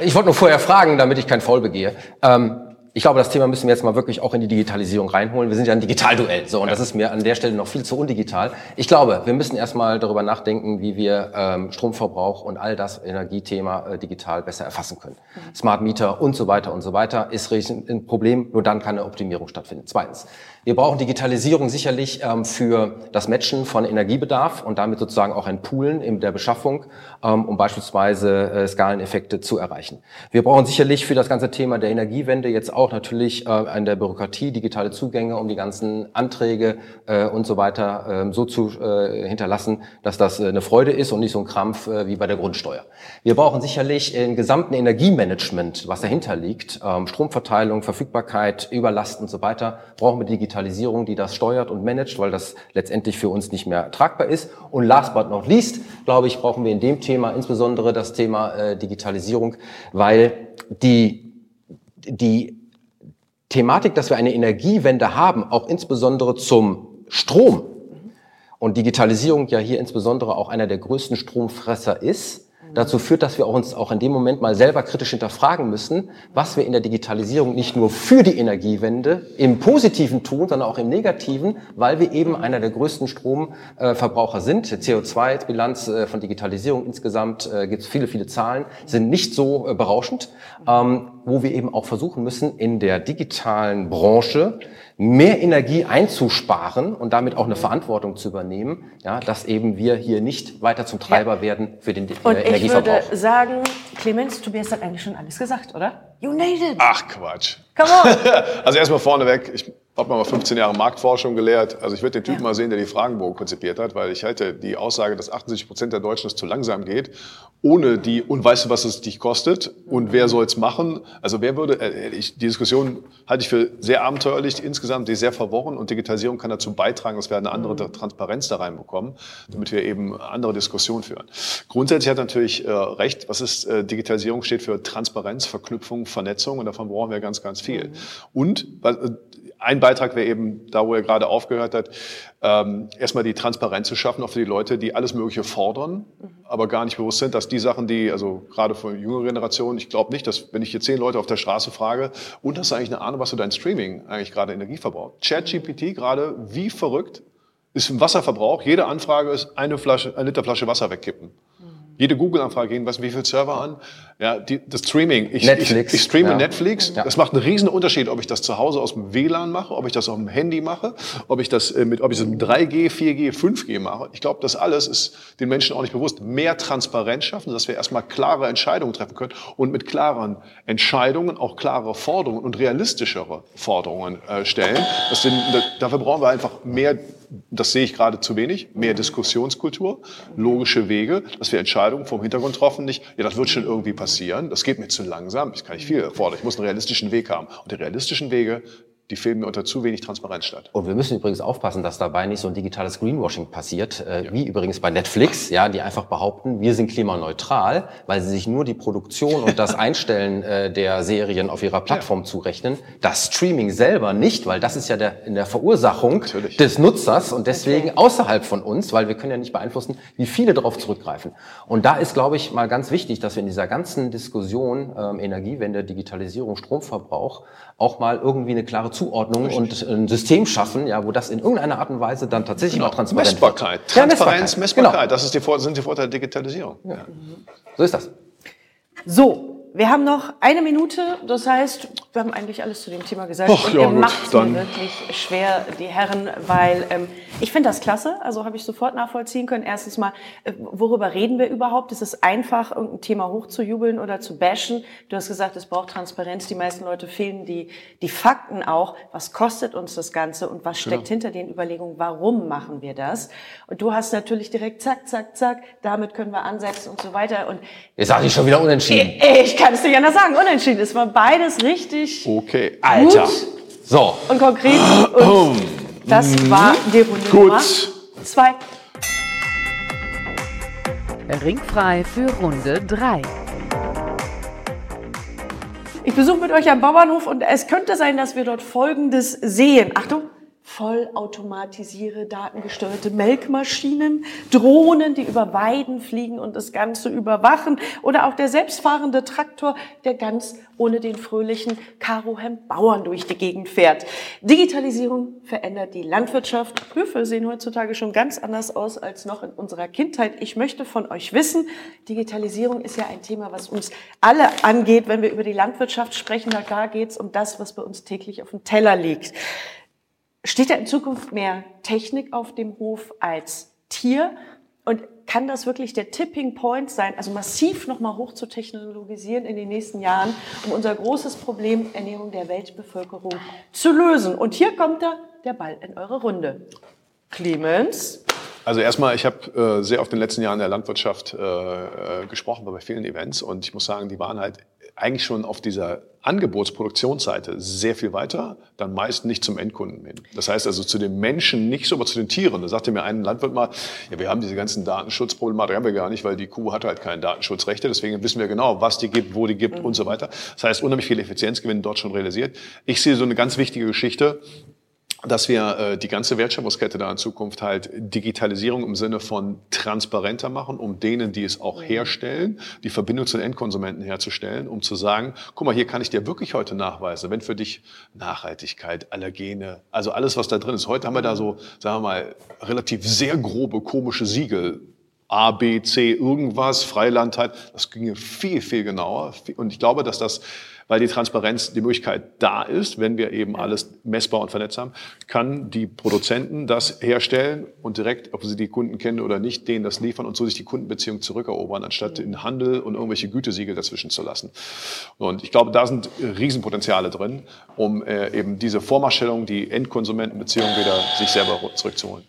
Ich wollte nur vorher fragen, damit ich kein Foul begehe. Ähm, ich glaube, das Thema müssen wir jetzt mal wirklich auch in die Digitalisierung reinholen. Wir sind ja ein Digitalduell. So, und das ist mir an der Stelle noch viel zu undigital. Ich glaube, wir müssen erstmal darüber nachdenken, wie wir ähm, Stromverbrauch und all das Energiethema äh, digital besser erfassen können. Smart Meter und so weiter und so weiter ist ein Problem. Nur dann kann eine Optimierung stattfinden. Zweitens. Wir brauchen Digitalisierung sicherlich ähm, für das Matchen von Energiebedarf und damit sozusagen auch ein Poolen in der Beschaffung, ähm, um beispielsweise äh, Skaleneffekte zu erreichen. Wir brauchen sicherlich für das ganze Thema der Energiewende jetzt auch natürlich äh, an der Bürokratie digitale Zugänge, um die ganzen Anträge äh, und so weiter ähm, so zu äh, hinterlassen, dass das äh, eine Freude ist und nicht so ein Krampf äh, wie bei der Grundsteuer. Wir brauchen sicherlich im gesamten Energiemanagement, was dahinter liegt, ähm, Stromverteilung, Verfügbarkeit, Überlast und so weiter, brauchen wir Digitalisierung, die das steuert und managt, weil das letztendlich für uns nicht mehr tragbar ist. Und last but not least, glaube ich, brauchen wir in dem Thema insbesondere das Thema äh, Digitalisierung, weil die, die Thematik, dass wir eine Energiewende haben, auch insbesondere zum Strom und Digitalisierung ja hier insbesondere auch einer der größten Stromfresser ist, dazu führt, dass wir uns auch in dem Moment mal selber kritisch hinterfragen müssen, was wir in der Digitalisierung nicht nur für die Energiewende im Positiven tun, sondern auch im Negativen, weil wir eben einer der größten Stromverbraucher sind. Die CO2-Bilanz äh, von Digitalisierung insgesamt äh, gibt es viele, viele Zahlen, sind nicht so äh, berauschend, ähm, wo wir eben auch versuchen müssen, in der digitalen Branche mehr Energie einzusparen und damit auch eine Verantwortung zu übernehmen, ja, dass eben wir hier nicht weiter zum Treiber werden für den äh, Und ich Energieverbrauch. würde sagen, Clemens, Tobias hat eigentlich schon alles gesagt, oder? You nailed it. Ach Quatsch. Come on. Also erstmal vorneweg, ich Hat man mal 15 Jahre Marktforschung gelehrt. Also ich würde den Typen ja. mal sehen, der die Fragenbogen konzipiert hat, weil ich halte die Aussage, dass 78 Prozent der Deutschen es zu langsam geht, ohne die, und weißt du, was es dich kostet und wer soll es machen? Also wer würde, äh, ich, die Diskussion halte ich für sehr abenteuerlich, insgesamt die sehr verworren und Digitalisierung kann dazu beitragen, dass wir eine andere mhm. Transparenz da reinbekommen, damit wir eben andere Diskussionen führen. Grundsätzlich hat natürlich äh, recht, was ist, äh, Digitalisierung steht für Transparenz, Verknüpfung, Vernetzung und davon brauchen wir ganz, ganz viel. Mhm. Und, äh, ein Beitrag wäre eben, da wo er gerade aufgehört hat, ähm, erstmal die Transparenz zu schaffen, auch für die Leute, die alles Mögliche fordern, mhm. aber gar nicht bewusst sind, dass die Sachen, die, also gerade für jüngere Generationen, ich glaube nicht, dass wenn ich hier zehn Leute auf der Straße frage, und hast du eigentlich eine Ahnung, was du dein Streaming eigentlich gerade Energie verbraucht? ChatGPT gerade, wie verrückt ist ein Wasserverbrauch? Jede Anfrage ist eine Flasche, eine Liter Flasche Wasser wegkippen. Jede Google-Anfrage gehen, was, wie viel Server an? Ja, die, das Streaming. Ich, Netflix. Ich, ich streame ja. Netflix. Ja. Das macht einen riesen Unterschied, ob ich das zu Hause aus dem WLAN mache, ob ich das auf dem Handy mache, ob ich das äh, mit, ob ich das mit 3G, 4G, 5G mache. Ich glaube, das alles ist den Menschen auch nicht bewusst. Mehr Transparenz schaffen, dass wir erstmal klare Entscheidungen treffen können und mit klaren Entscheidungen auch klare Forderungen und realistischere Forderungen äh, stellen. Das sind, dafür brauchen wir einfach mehr das sehe ich gerade zu wenig, mehr Diskussionskultur, logische Wege, dass wir Entscheidungen vom Hintergrund treffen, nicht, ja, das wird schon irgendwie passieren, das geht mir zu langsam, ich kann nicht viel fordern, ich muss einen realistischen Weg haben. Und die realistischen Wege, die finden unter zu wenig Transparenz statt. Und wir müssen übrigens aufpassen, dass dabei nicht so ein digitales Greenwashing passiert, äh, ja. wie übrigens bei Netflix, ja, die einfach behaupten, wir sind klimaneutral, weil sie sich nur die Produktion und das Einstellen äh, der Serien auf ihrer Plattform ja. zurechnen. Das Streaming selber nicht, weil das ist ja der, in der Verursachung Natürlich. des Nutzers und deswegen okay. außerhalb von uns, weil wir können ja nicht beeinflussen, wie viele darauf zurückgreifen. Und da ist, glaube ich, mal ganz wichtig, dass wir in dieser ganzen Diskussion ähm, Energiewende, Digitalisierung, Stromverbrauch auch mal irgendwie eine klare Zuordnung Richtig. und ein System schaffen, ja, wo das in irgendeiner Art und Weise dann tatsächlich genau. auch transparent Messbarkeit. wird. Transparenz, ja, Messbarkeit. Messbarkeit. Genau. Das ist die, sind die Vorteile der Digitalisierung. Ja. So ist das. So, wir haben noch eine Minute, das heißt, wir haben eigentlich alles zu dem Thema gesagt. Och, und ja, ihr macht mir wirklich schwer, die Herren, weil ähm, ich finde das klasse, also habe ich sofort nachvollziehen können. Erstens mal, äh, worüber reden wir überhaupt? Es ist einfach, irgendein Thema hochzujubeln oder zu bashen. Du hast gesagt, es braucht Transparenz. Die meisten Leute fehlen die, die Fakten auch. Was kostet uns das Ganze und was steckt genau. hinter den Überlegungen, warum machen wir das? Und du hast natürlich direkt zack, zack, zack, damit können wir ansetzen und so weiter. Und Jetzt sage ich schon wieder unentschieden. Ich, ich kann es nicht anders sagen, unentschieden. Es war beides richtig. Okay, Alter. Gut so. Und konkret. Und das war die Runde Gut. Nummer zwei. Ringfrei für Runde drei. Ich besuche mit euch am Bauernhof und es könnte sein, dass wir dort Folgendes sehen. Achtung, vollautomatisierte, datengesteuerte Melkmaschinen, Drohnen, die über Weiden fliegen und das Ganze überwachen oder auch der selbstfahrende Traktor, der ganz ohne den fröhlichen Karohem Bauern durch die Gegend fährt. Digitalisierung verändert die Landwirtschaft. Höfe sehen heutzutage schon ganz anders aus als noch in unserer Kindheit. Ich möchte von euch wissen, Digitalisierung ist ja ein Thema, was uns alle angeht. Wenn wir über die Landwirtschaft sprechen, da geht es um das, was bei uns täglich auf dem Teller liegt. Steht da in Zukunft mehr Technik auf dem Hof als Tier? Und kann das wirklich der Tipping Point sein, also massiv nochmal hoch zu technologisieren in den nächsten Jahren, um unser großes Problem Ernährung der Weltbevölkerung zu lösen? Und hier kommt da der Ball in eure Runde. Clemens? Also erstmal, ich habe äh, sehr oft in den letzten Jahren der Landwirtschaft äh, äh, gesprochen bei vielen Events und ich muss sagen, die waren halt eigentlich schon auf dieser Angebotsproduktionsseite sehr viel weiter, dann meist nicht zum Endkunden hin. Das heißt also zu den Menschen nicht so, aber zu den Tieren. Da sagte mir ein Landwirt mal, ja, wir haben diese ganzen Datenschutzproblematik, haben wir gar nicht, weil die Kuh hat halt keine Datenschutzrechte. Deswegen wissen wir genau, was die gibt, wo die gibt mhm. und so weiter. Das heißt, unheimlich viel Effizienzgewinn dort schon realisiert. Ich sehe so eine ganz wichtige Geschichte, dass wir äh, die ganze Wertschöpfungskette da in Zukunft halt Digitalisierung im Sinne von transparenter machen, um denen, die es auch herstellen, die Verbindung zu den Endkonsumenten herzustellen, um zu sagen, guck mal, hier kann ich dir wirklich heute nachweisen, wenn für dich Nachhaltigkeit, Allergene, also alles, was da drin ist. Heute haben wir da so, sagen wir mal, relativ sehr grobe, komische Siegel A, B, C, irgendwas, Freilandheit. Das ginge viel, viel genauer. Und ich glaube, dass das weil die Transparenz, die Möglichkeit da ist, wenn wir eben alles messbar und vernetzt haben, kann die Produzenten das herstellen und direkt, ob sie die Kunden kennen oder nicht, denen das liefern und so sich die Kundenbeziehung zurückerobern, anstatt den Handel und irgendwelche Gütesiegel dazwischen zu lassen. Und ich glaube, da sind Riesenpotenziale drin, um äh, eben diese Vormachtstellung, die Endkonsumentenbeziehung wieder sich selber zurückzuholen.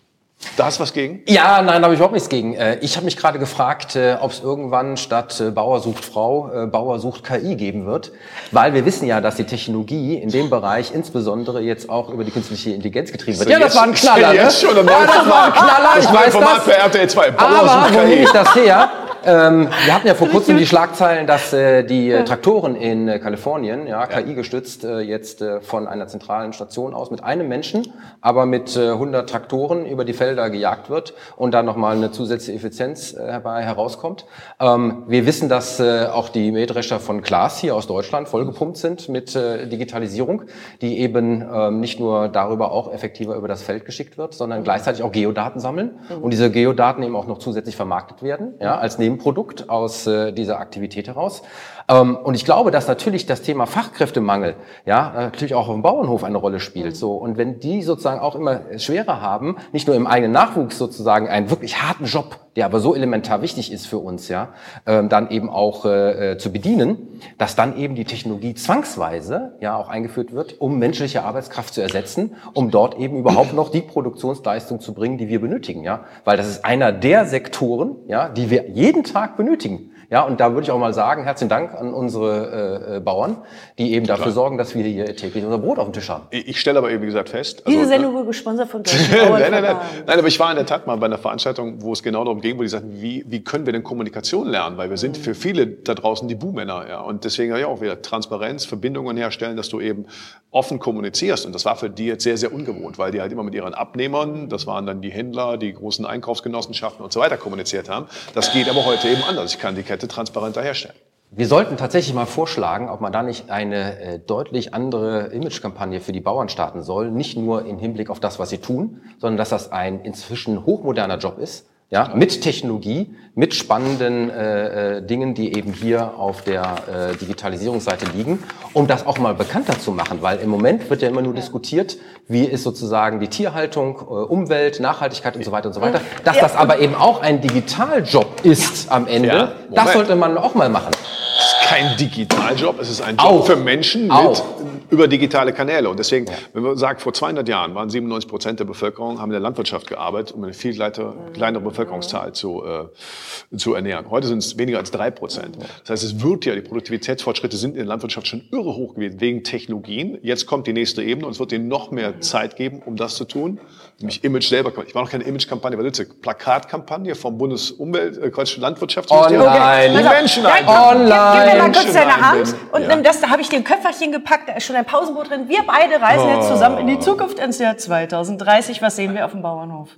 Da hast du was gegen? Ja, nein, da habe ich überhaupt nichts gegen. Äh, ich habe mich gerade gefragt, äh, ob es irgendwann statt äh, Bauer sucht Frau, Bauer sucht KI geben wird. Weil wir wissen ja, dass die Technologie in dem Bereich insbesondere jetzt auch über die künstliche Intelligenz getrieben wird. Ja, das war ein Knaller. Ne? Jetzt schon, ja, das war ein Knaller, ich weiß das. Für RTL 2. Bauer Aber wo nehme ich das her? Ähm, wir hatten ja vor kurzem die Schlagzeilen, dass äh, die äh, Traktoren in äh, Kalifornien, ja, KI gestützt, äh, jetzt äh, von einer zentralen Station aus mit einem Menschen, aber mit äh, 100 Traktoren über die Felder gejagt wird und dann nochmal eine zusätzliche Effizienz äh, herbei herauskommt. Ähm, wir wissen, dass äh, auch die Mähdrescher von Klaas hier aus Deutschland vollgepumpt sind mit äh, Digitalisierung, die eben ähm, nicht nur darüber auch effektiver über das Feld geschickt wird, sondern gleichzeitig auch Geodaten sammeln mhm. und diese Geodaten eben auch noch zusätzlich vermarktet werden, ja, als Neben Nebenprodukt aus äh, dieser Aktivität heraus. Ähm, und ich glaube, dass natürlich das Thema Fachkräftemangel ja natürlich auch auf dem Bauernhof eine Rolle spielt. So und wenn die sozusagen auch immer schwerer haben, nicht nur im eigenen Nachwuchs sozusagen einen wirklich harten Job, der aber so elementar wichtig ist für uns, ja, ähm, dann eben auch äh, äh, zu bedienen, dass dann eben die Technologie zwangsweise ja auch eingeführt wird, um menschliche Arbeitskraft zu ersetzen, um dort eben überhaupt noch die Produktionsleistung zu bringen, die wir benötigen, ja, weil das ist einer der Sektoren, ja, die wir jeden Tag benötigen. Ja, und da würde ich auch mal sagen, herzlichen Dank an unsere äh, äh Bauern, die eben dafür Klar. sorgen, dass wir hier täglich unser Brot auf dem Tisch haben. Ich, ich stelle aber eben, wie gesagt, fest. Also, Diese Sendung wurde gesponsert von Deutschen Bauern. nein, nein, nein, nein, aber ich war in der Tat mal bei einer Veranstaltung, wo es genau darum ging, wo die sagten, wie, wie können wir denn Kommunikation lernen? Weil wir sind für viele da draußen die Buhmänner. Ja. Und deswegen ja auch wieder Transparenz, Verbindungen herstellen, dass du eben offen kommunizierst. Und das war für die jetzt sehr, sehr ungewohnt, weil die halt immer mit ihren Abnehmern, das waren dann die Händler, die großen Einkaufsgenossenschaften und so weiter kommuniziert haben. Das geht aber heute eben anders. Ich kann die Kette transparenter herstellen. Wir sollten tatsächlich mal vorschlagen, ob man da nicht eine äh, deutlich andere Imagekampagne für die Bauern starten soll. Nicht nur im Hinblick auf das, was sie tun, sondern dass das ein inzwischen hochmoderner Job ist ja, mit Technologie, mit spannenden äh, äh, Dingen, die eben hier auf der äh, Digitalisierungsseite liegen, um das auch mal bekannter zu machen, weil im Moment wird ja immer nur diskutiert, wie ist sozusagen die Tierhaltung, äh, Umwelt, Nachhaltigkeit und so weiter und so weiter. Dass das aber eben auch ein Digitaljob ist am Ende, ja, das sollte man auch mal machen. Es ist kein Digitaljob, es ist ein Job auch. für Menschen mit über digitale Kanäle. Und deswegen, ja. wenn man sagt, vor 200 Jahren waren 97 Prozent der Bevölkerung, haben in der Landwirtschaft gearbeitet, um eine viel kleinere Bevölkerungszahl zu, äh, zu ernähren. Heute sind es weniger als drei Prozent. Das heißt, es wird ja, die Produktivitätsfortschritte sind in der Landwirtschaft schon irre hoch gewesen, wegen Technologien. Jetzt kommt die nächste Ebene und es wird ihnen noch mehr Zeit geben, um das zu tun. Nämlich Image selber. Ich war noch keine Image-Kampagne, das? Plakatkampagne vom Bundesumwelt, äh, Quatsch, Landwirtschaftsministerium. Online. Die Menschen ja, Online. Gib mir mal kurz deine Hand und nimm das, da habe ich dir ein Köfferchen gepackt, schon ein Pausenboot drin. Wir beide reisen oh. jetzt zusammen in die Zukunft ins Jahr 2030. Was sehen wir auf dem Bauernhof?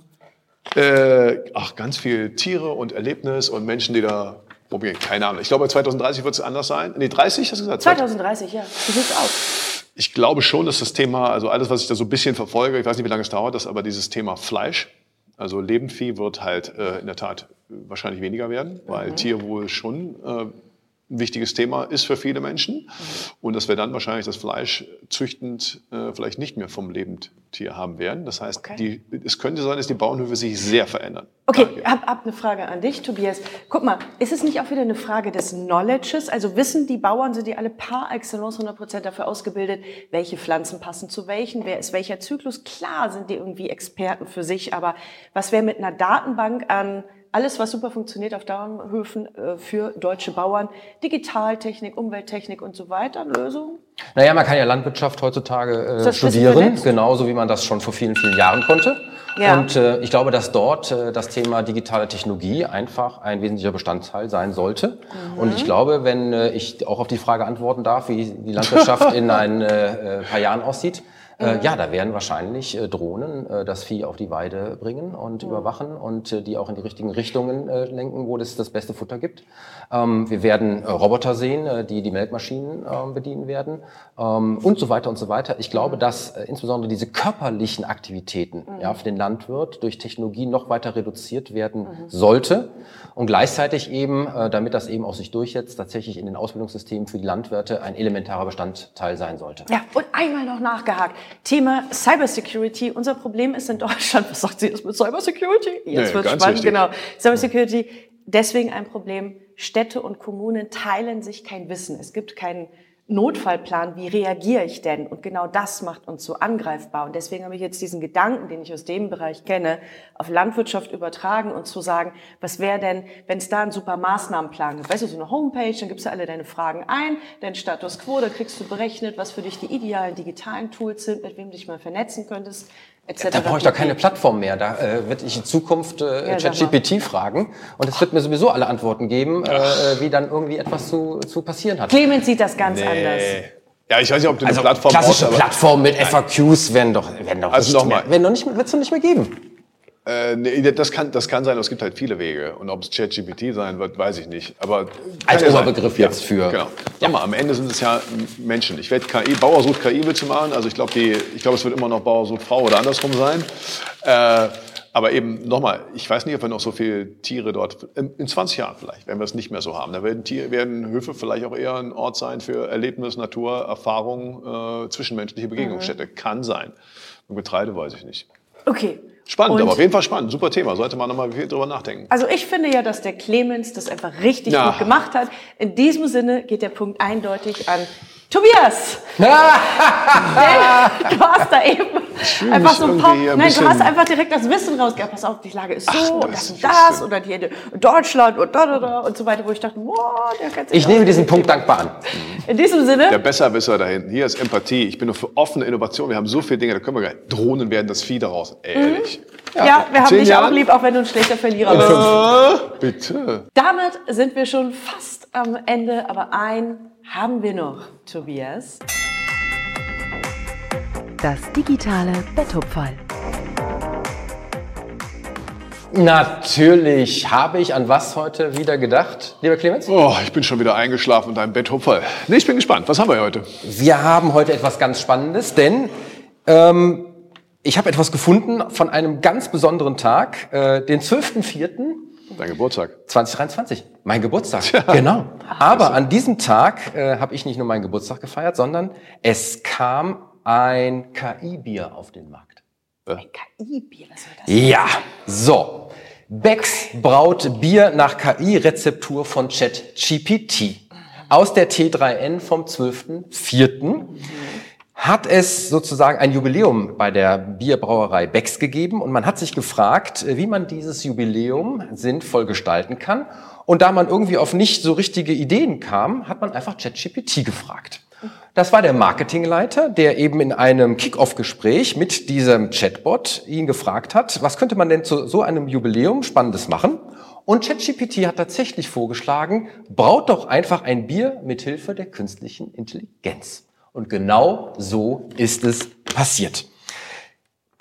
Äh, ach, ganz viel Tiere und Erlebnis und Menschen, die da probieren. Keine Ahnung. Ich glaube, 2030 wird es anders sein. Nee, 30 hast du gesagt? 2030, ja. Wie sieht's aus? Ich glaube schon, dass das Thema, also alles, was ich da so ein bisschen verfolge, ich weiß nicht, wie lange es dauert, das aber dieses Thema Fleisch, also Lebendvieh wird halt äh, in der Tat wahrscheinlich weniger werden, weil mhm. Tierwohl schon äh, ein wichtiges Thema ist für viele Menschen. Mhm. Und dass wir dann wahrscheinlich das Fleisch züchtend äh, vielleicht nicht mehr vom Lebendtier haben werden. Das heißt, okay. die, es könnte sein, dass die Bauernhöfe sich sehr verändern. Okay, ich habe hab eine Frage an dich, Tobias. Guck mal, ist es nicht auch wieder eine Frage des Knowledges? Also wissen die Bauern, sind die alle par excellence 100 Prozent dafür ausgebildet, welche Pflanzen passen zu welchen, wer ist welcher Zyklus? Klar sind die irgendwie Experten für sich, aber was wäre mit einer Datenbank an alles, was super funktioniert auf Bauernhöfen äh, für deutsche Bauern, Digitaltechnik, Umwelttechnik und so weiter, Lösungen? Naja, man kann ja Landwirtschaft heutzutage äh, studieren, genauso wie man das schon vor vielen, vielen Jahren konnte. Ja. Und äh, ich glaube, dass dort äh, das Thema digitale Technologie einfach ein wesentlicher Bestandteil sein sollte. Mhm. Und ich glaube, wenn äh, ich auch auf die Frage antworten darf, wie die Landwirtschaft in ein äh, äh paar Jahren aussieht, Äh, ja, da werden wahrscheinlich äh, Drohnen äh, das Vieh auf die Weide bringen und überwachen und äh, die auch in die richtigen Richtungen äh, lenken, wo es das beste Futter gibt. Ähm, wir werden äh, Roboter sehen, die die Melkmaschinen äh, bedienen werden ähm, und so weiter und so weiter. Ich glaube, dass äh, insbesondere diese körperlichen Aktivitäten ja, für den Landwirt durch Technologie noch weiter reduziert werden sollte und gleichzeitig eben, äh, damit das eben auch sich durchsetzt, tatsächlich in den Ausbildungssystemen für die Landwirte ein elementarer Bestandteil sein sollte. Ja, und einmal noch nachgehakt. Thema Cybersecurity. Unser Problem ist in Deutschland, was sagt sie jetzt mit Cybersecurity? Jetzt Nee, wird ganz spannend, wichtig. genau. Cybersecurity, deswegen ein Problem. Städte und Kommunen teilen sich kein Wissen. Es gibt keinen Notfallplan, wie reagiere ich denn? Und genau das macht uns so angreifbar. Und deswegen habe ich jetzt diesen Gedanken, den ich aus dem Bereich kenne, auf Landwirtschaft übertragen und zu sagen, was wäre denn, wenn es da einen super Maßnahmenplan gibt? Weißt du, so eine Homepage, dann gibst du alle deine Fragen ein, deinen Status quo, da kriegst du berechnet, was für dich die idealen digitalen Tools sind, mit wem du dich mal vernetzen könntest, etc. Da brauche ich doch keine Plattform mehr. Da äh, wird ich in Zukunft äh, Ja, ChatGPT fragen und es wird mir sowieso alle Antworten geben, äh, wie dann irgendwie etwas zu, zu passieren hat. Clemens sieht das ganz anders. Ja, ich weiß nicht, ob du eine Also Plattform klassische brauchst, aber Plattformen mit FAQs werden doch, werden doch Also nicht nochmal. mehr, werden doch nicht, mehr- wird's doch nicht mehr geben. Äh, nee, das kann, das kann sein, aber es gibt halt viele Wege. Und ob es ChatGPT sein wird, weiß ich nicht. Aber Als ja Oberbegriff sein. jetzt für- Genau. Sag mal, am Ende sind es ja Menschen. Ich werde KI, Bauer sucht KI willst du machen. Also ich glaube, die, ich glaube, es wird immer noch Bauer sucht Frau oder andersrum sein. Äh, aber eben nochmal, ich weiß nicht, ob wir noch so viele Tiere dort, in, in 20 Jahren vielleicht, werden wir es nicht mehr so haben. Da werden, Tiere, werden Höfe vielleicht auch eher ein Ort sein für Erlebnis, Natur, Erfahrung, äh, zwischenmenschliche Begegnungsstätte. Kann sein. Mit Getreide weiß ich nicht. Okay. Spannend, Und- aber auf jeden Fall spannend. Super Thema. Sollte man nochmal viel drüber nachdenken. Also ich finde ja, dass der Clemens das einfach richtig Ja. gut gemacht hat. In diesem Sinne geht der Punkt eindeutig an Tobias. Du hast da eben einfach mich so ein paar, ein nein, du hast einfach direkt das Wissen rausgehabt. Pass auf, die Lage ist so Ach, und das das und das und dann hier in Deutschland und da, da, da und so weiter, wo ich dachte, wow, der kennt sich Ich nehme diesen Punkt dankbar an. In diesem Sinne, Der Besserwisser da hinten. Hier ist Empathie. Ich bin nur für offene Innovation. Wir haben so viele Dinge, da können wir gar nicht. Drohnen werden das Vieh daraus. Ehrlich. ja, wir haben dich auch Jahren? lieb, auch wenn du ein schlechter Verlierer bist. Äh, bitte. Damit sind wir schon fast am Ende, aber ein haben wir noch, Tobias. Das digitale Betthupferl. Natürlich habe ich an was heute wieder gedacht, lieber Clemens? Oh, ich bin schon wieder eingeschlafen in deinem Bett. Hupferl. Nee, ich bin gespannt. Was haben wir heute? Wir haben heute etwas ganz Spannendes, denn ähm, ich habe etwas gefunden von einem ganz besonderen Tag, äh, den 12.04. Dein Geburtstag. 2023, mein Geburtstag. Genau. Aber an diesem Tag äh, habe ich nicht nur meinen Geburtstag gefeiert, sondern es kam ein KI-Bier auf den Markt. KI-Bier, was soll das? Ja, so. Becks braut Bier nach KI-Rezeptur von ChatGPT. Aus der T3N vom 12.04. hat es sozusagen ein Jubiläum bei der Bierbrauerei Becks gegeben und man hat sich gefragt, wie man dieses Jubiläum sinnvoll gestalten kann. Und da man irgendwie auf nicht so richtige Ideen kam, hat man einfach ChatGPT gefragt. Das war der Marketingleiter, der eben in einem Kick-Off-Gespräch mit diesem Chatbot ihn gefragt hat, was könnte man denn zu so einem Jubiläum Spannendes machen? Und ChatGPT hat tatsächlich vorgeschlagen, braut doch einfach ein Bier mit Hilfe der künstlichen Intelligenz. Und genau so ist es passiert.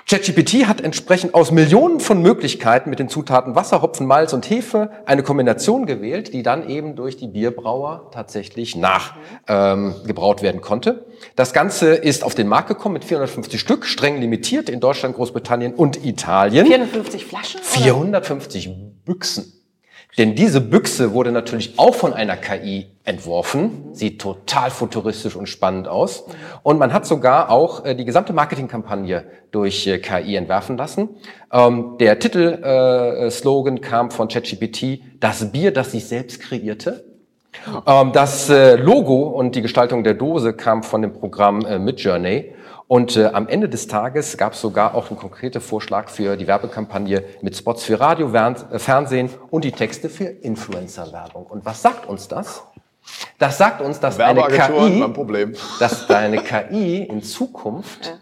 ChatGPT hat entsprechend aus Millionen von Möglichkeiten mit den Zutaten Wasser, Hopfen, Malz und Hefe eine Kombination gewählt, die dann eben durch die Bierbrauer tatsächlich nachgebraut ähm, werden konnte. Das Ganze ist auf den Markt gekommen mit 450 Stück, streng limitiert in Deutschland, Großbritannien und Italien. 450 Flaschen? oder? 450 Büchsen. Denn diese Büchse wurde natürlich auch von einer KI entworfen. Sieht total futuristisch und spannend aus. Und man hat sogar auch äh, die gesamte Marketingkampagne durch äh, KI entwerfen lassen. Ähm, der Titelslogan äh, kam von ChatGPT, das Bier, das sich selbst kreierte. Ähm, das Logo und die Gestaltung der Dose kam von dem Programm Midjourney. Und äh, am Ende des Tages gab es sogar auch einen konkreten Vorschlag für die Werbekampagne mit Spots für Radio, äh, Fernsehen und die Texte für Influencer-Werbung. Und was sagt uns das? Das sagt uns, dass eine Werbeagenturen, KI, dass deine KI in Zukunft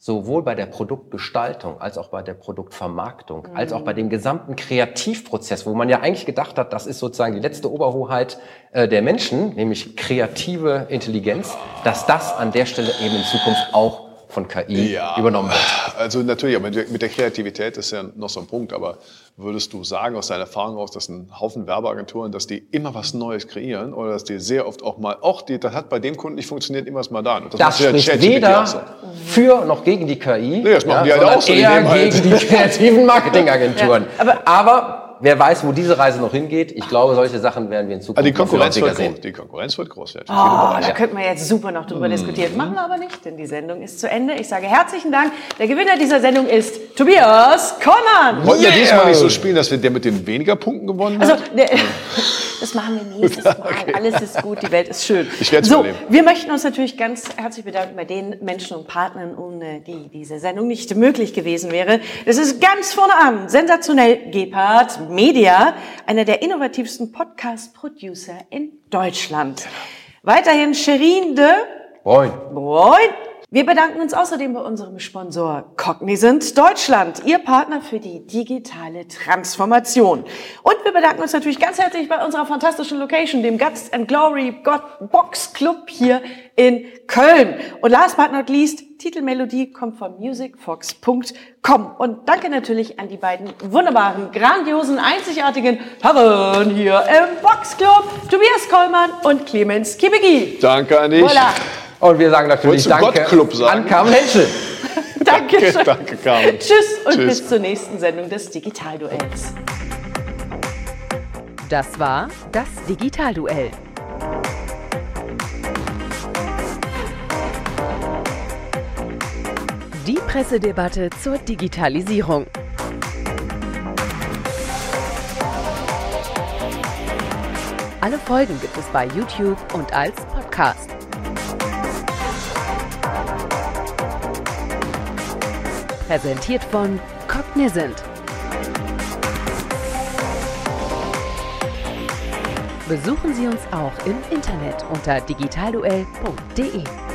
sowohl bei der Produktgestaltung als auch bei der Produktvermarktung, als auch bei dem gesamten Kreativprozess, wo man ja eigentlich gedacht hat, das ist sozusagen die letzte Oberhoheit äh, der Menschen, nämlich kreative Intelligenz, dass das an der Stelle eben in Zukunft auch von KI übernommen wird. Also natürlich, aber mit der Kreativität ist ja noch so ein Punkt. Aber würdest du sagen aus deiner Erfahrung aus, dass ein Haufen Werbeagenturen, dass die immer was Neues kreieren oder dass die sehr oft auch mal, auch die, das hat bei dem Kunden nicht funktioniert, immer was mal da. Und das, das spricht weder so. für noch gegen die KI, nee, das machen ja, die halt auch so. eher gegen die kreativen Marketingagenturen. Ja, aber, aber wer weiß, wo diese Reise noch hingeht. Ich glaube, solche Sachen werden wir in Zukunft also die Konkurrenz wird sehen. Groß. Die Konkurrenz wird groß werden. Oh, da könnten wir jetzt super noch drüber mm. diskutieren. Machen wir aber nicht, denn die Sendung ist zu Ende. Ich sage herzlichen Dank. Der Gewinner dieser Sendung ist Tobias Konnan. Wollen yeah. wir diesmal nicht so spielen, dass wir der mit den weniger Punkten gewonnen hat? Also, der, das machen wir nächstes Mal. Okay. Alles ist gut, die Welt ist schön. Ich werde so, überleben. Wir möchten uns natürlich ganz herzlich bedanken bei den Menschen und Partnern, ohne die diese Sendung nicht möglich gewesen wäre. Es ist ganz vorne an. Sensationell Gepard Media einer der innovativsten Podcast-Producer in Deutschland. Weiterhin Sherin de Moin. Moin. Wir bedanken uns außerdem bei unserem Sponsor Cognizant Deutschland, Ihr Partner für die digitale Transformation. Und wir bedanken uns natürlich ganz herzlich bei unserer fantastischen Location, dem Guts and Glory God Box Club hier in Köln. Und last but not least, Titelmelodie kommt von musicfox.com. Und danke natürlich an die beiden wunderbaren, grandiosen, einzigartigen Herren hier im Boxclub, Tobias Kollmann und Clemens Kibicki. Danke an dich. Voilà. Und wir sagen natürlich Danke an Carmen Henschel. danke, danke, danke Carmen. Tschüss und Tschüss. bis zur nächsten Sendung des Digitalduells. Das war das Digitalduell. Die Pressedebatte zur Digitalisierung. Alle Folgen gibt es bei YouTube und als Podcast. Präsentiert von Cognizant. Besuchen Sie uns auch im Internet unter digitalduell.de.